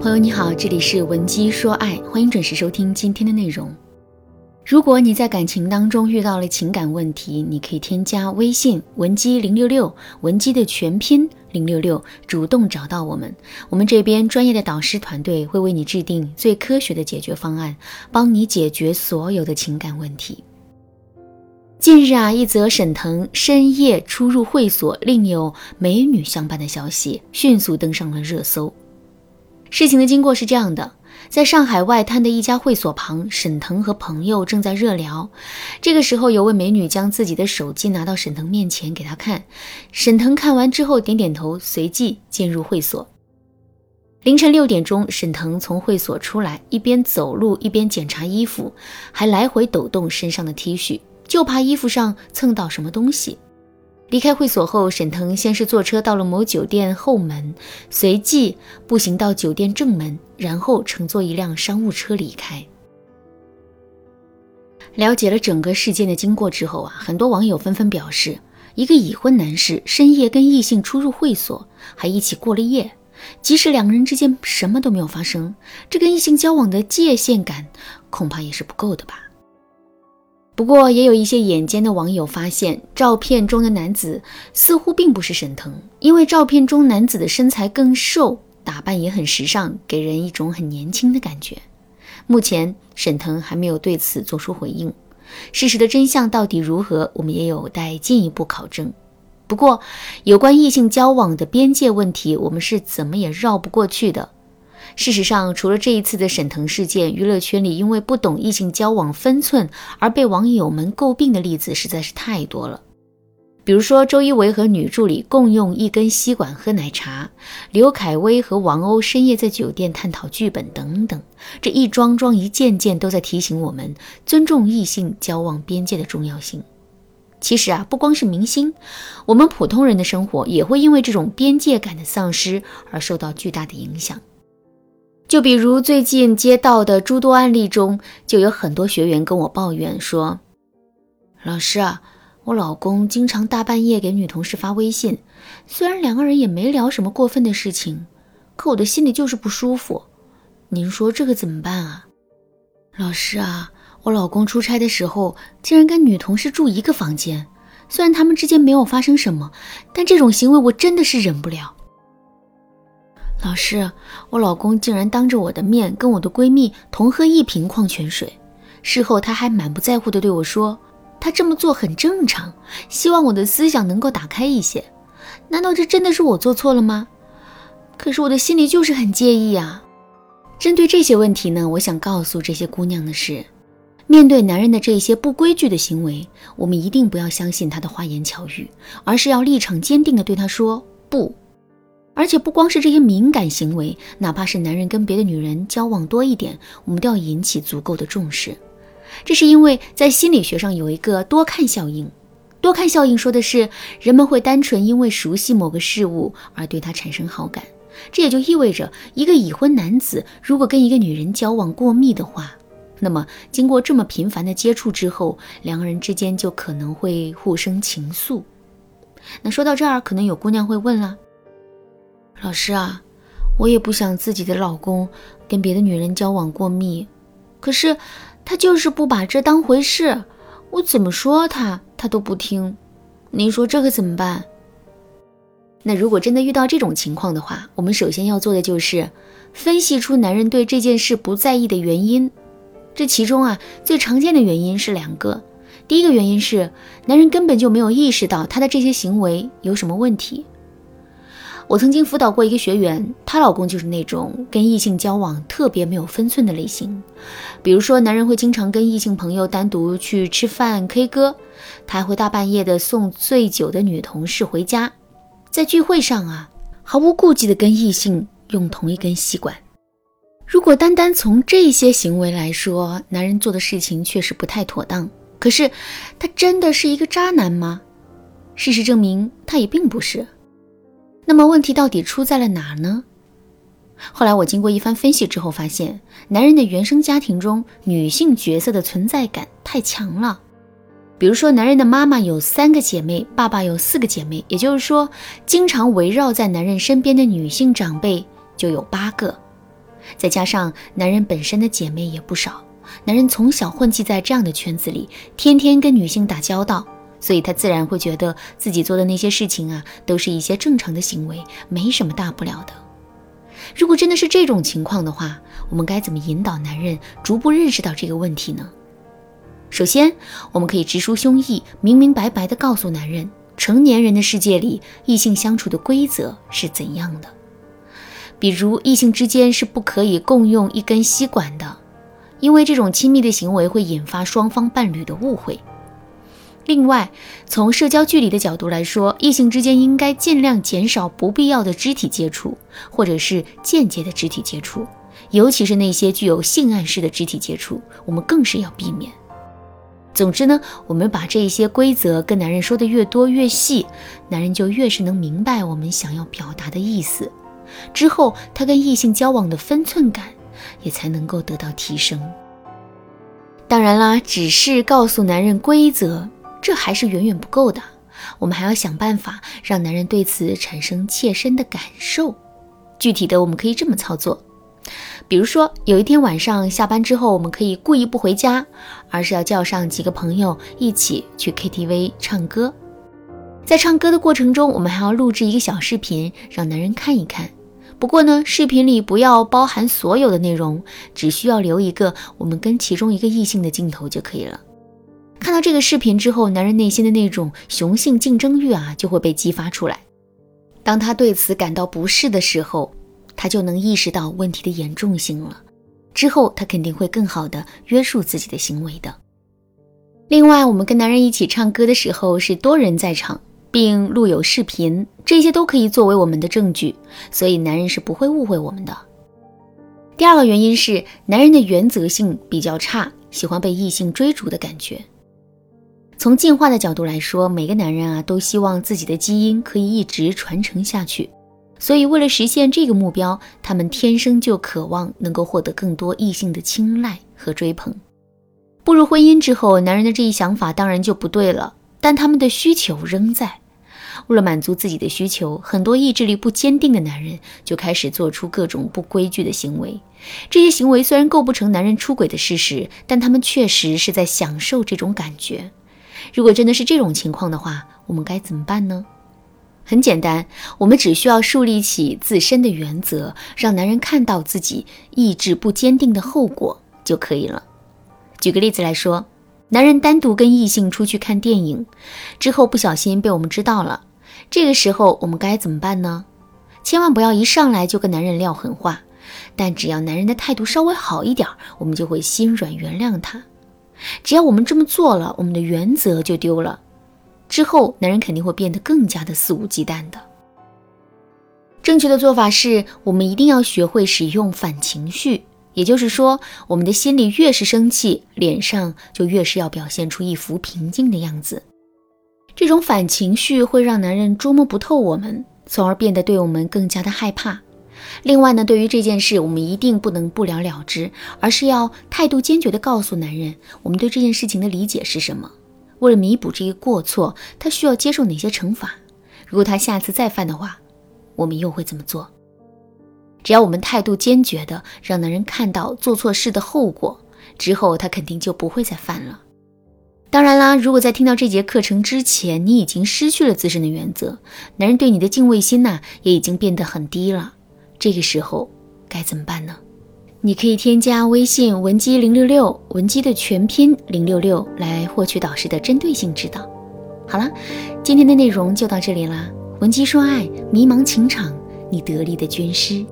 朋友你好，这里是文姬说爱，欢迎准时收听今天的内容。如果你在感情当中遇到了情感问题，你可以添加微信文姬零六六，文姬的全拼零六六，主动找到我们，我们这边专业的导师团队会为你制定最科学的解决方案，帮你解决所有的情感问题。近日啊，一则沈腾深夜出入会所，另有美女相伴的消息迅速登上了热搜。事情的经过是这样的，在上海外滩的一家会所旁，沈腾和朋友正在热聊。这个时候，有位美女将自己的手机拿到沈腾面前给他看。沈腾看完之后点点头，随即进入会所。凌晨六点钟，沈腾从会所出来，一边走路一边检查衣服，还来回抖动身上的 T 恤，就怕衣服上蹭到什么东西。离开会所后，沈腾先是坐车到了某酒店后门，随即步行到酒店正门，然后乘坐一辆商务车离开。了解了整个事件的经过之后啊，很多网友纷纷表示，一个已婚男士深夜跟异性出入会所，还一起过了夜，即使两个人之间什么都没有发生，这跟异性交往的界限感恐怕也是不够的吧。不过，也有一些眼尖的网友发现，照片中的男子似乎并不是沈腾，因为照片中男子的身材更瘦，打扮也很时尚，给人一种很年轻的感觉。目前，沈腾还没有对此做出回应。事实的真相到底如何，我们也有待进一步考证。不过，有关异性交往的边界问题，我们是怎么也绕不过去的。事实上，除了这一次的沈腾事件，娱乐圈里因为不懂异性交往分寸而被网友们诟病的例子实在是太多了。比如说，周一围和女助理共用一根吸管喝奶茶，刘恺威和王鸥深夜在酒店探讨剧本等等，这一桩桩一件件都在提醒我们尊重异性交往边界的重要性。其实啊，不光是明星，我们普通人的生活也会因为这种边界感的丧失而受到巨大的影响。就比如最近接到的诸多案例中，就有很多学员跟我抱怨说：“老师啊，我老公经常大半夜给女同事发微信，虽然两个人也没聊什么过分的事情，可我的心里就是不舒服。您说这个怎么办啊？”老师啊，我老公出差的时候竟然跟女同事住一个房间，虽然他们之间没有发生什么，但这种行为我真的是忍不了。老师，我老公竟然当着我的面跟我的闺蜜同喝一瓶矿泉水，事后他还满不在乎地对我说：“他这么做很正常，希望我的思想能够打开一些。”难道这真的是我做错了吗？可是我的心里就是很介意啊。针对这些问题呢，我想告诉这些姑娘的是：面对男人的这些不规矩的行为，我们一定不要相信他的花言巧语，而是要立场坚定地对他说不。而且不光是这些敏感行为，哪怕是男人跟别的女人交往多一点，我们都要引起足够的重视。这是因为在心理学上有一个多看效应。多看效应说的是，人们会单纯因为熟悉某个事物而对他产生好感。这也就意味着，一个已婚男子如果跟一个女人交往过密的话，那么经过这么频繁的接触之后，两个人之间就可能会互生情愫。那说到这儿，可能有姑娘会问了。老师啊，我也不想自己的老公跟别的女人交往过密，可是他就是不把这当回事，我怎么说他，他都不听。您说这可怎么办？那如果真的遇到这种情况的话，我们首先要做的就是分析出男人对这件事不在意的原因。这其中啊，最常见的原因是两个。第一个原因是男人根本就没有意识到他的这些行为有什么问题。我曾经辅导过一个学员，她老公就是那种跟异性交往特别没有分寸的类型。比如说，男人会经常跟异性朋友单独去吃饭、K 歌，他还会大半夜的送醉酒的女同事回家，在聚会上啊，毫无顾忌的跟异性用同一根吸管。如果单单从这些行为来说，男人做的事情确实不太妥当。可是，他真的是一个渣男吗？事实证明，他也并不是。那么问题到底出在了哪呢？后来我经过一番分析之后发现，男人的原生家庭中女性角色的存在感太强了。比如说，男人的妈妈有三个姐妹，爸爸有四个姐妹，也就是说，经常围绕在男人身边的女性长辈就有八个。再加上男人本身的姐妹也不少，男人从小混迹在这样的圈子里，天天跟女性打交道，所以他自然会觉得自己做的那些事情啊，都是一些正常的行为，没什么大不了的。如果真的是这种情况的话，我们该怎么引导男人逐步认识到这个问题呢？首先，我们可以直抒胸臆，明明白白地告诉男人，成年人的世界里，异性相处的规则是怎样的。比如，异性之间是不可以共用一根吸管的，因为这种亲密的行为会引发双方伴侣的误会。另外，从社交距离的角度来说，异性之间应该尽量减少不必要的肢体接触，或者是间接的肢体接触，尤其是那些具有性暗示的肢体接触，我们更是要避免。总之呢，我们把这些规则跟男人说的越多越细，男人就越是能明白我们想要表达的意思。之后，他跟异性交往的分寸感也才能够得到提升。当然啦，只是告诉男人规则，这还是远远不够的。我们还要想办法让男人对此产生切身的感受。具体的，我们可以这么操作：比如说，有一天晚上下班之后，我们可以故意不回家，而是要叫上几个朋友一起去 KTV 唱歌。在唱歌的过程中，我们还要录制一个小视频，让男人看一看。不过呢，视频里不要包含所有的内容，只需要留一个我们跟其中一个异性的镜头就可以了。看到这个视频之后，男人内心的那种雄性竞争欲啊就会被激发出来。当他对此感到不适的时候，他就能意识到问题的严重性了。之后他肯定会更好的约束自己的行为的。另外，我们跟男人一起唱歌的时候是多人在场。并录有视频，这些都可以作为我们的证据，所以男人是不会误会我们的。第二个原因是，男人的原则性比较差，喜欢被异性追逐的感觉。从进化的角度来说，每个男人啊都希望自己的基因可以一直传承下去，所以为了实现这个目标，他们天生就渴望能够获得更多异性的青睐和追捧。步入婚姻之后，男人的这一想法当然就不对了。但他们的需求仍在。为了满足自己的需求，很多意志力不坚定的男人就开始做出各种不规矩的行为。这些行为虽然构不成男人出轨的事实，但他们确实是在享受这种感觉。如果真的是这种情况的话，我们该怎么办呢？很简单，我们只需要树立起自身的原则，让男人看到自己意志不坚定的后果就可以了。举个例子来说。男人单独跟异性出去看电影，之后不小心被我们知道了，这个时候我们该怎么办呢？千万不要一上来就跟男人撂狠话，但只要男人的态度稍微好一点，我们就会心软原谅他。只要我们这么做了，我们的原则就丢了，之后男人肯定会变得更加的肆无忌惮的。正确的做法是我们一定要学会使用反情绪。也就是说，我们的心里越是生气，脸上就越是要表现出一副平静的样子。这种反情绪会让男人捉摸不透我们，从而变得对我们更加的害怕。另外呢，对于这件事，我们一定不能不了了之，而是要态度坚决地告诉男人，我们对这件事情的理解是什么。为了弥补这个过错，他需要接受哪些惩罚？如果他下次再犯的话，我们又会怎么做？只要我们态度坚决的让男人看到做错事的后果之后，他肯定就不会再犯了。当然啦，如果在听到这节课程之前，你已经失去了自身的原则，男人对你的敬畏心呐也已经变得很低了，这个时候该怎么办呢？你可以添加微信文姬零六六，文姬的全拼零六六，来获取导师的针对性指导。好了，今天的内容就到这里啦。文姬说爱，迷茫情场，你得力的军师。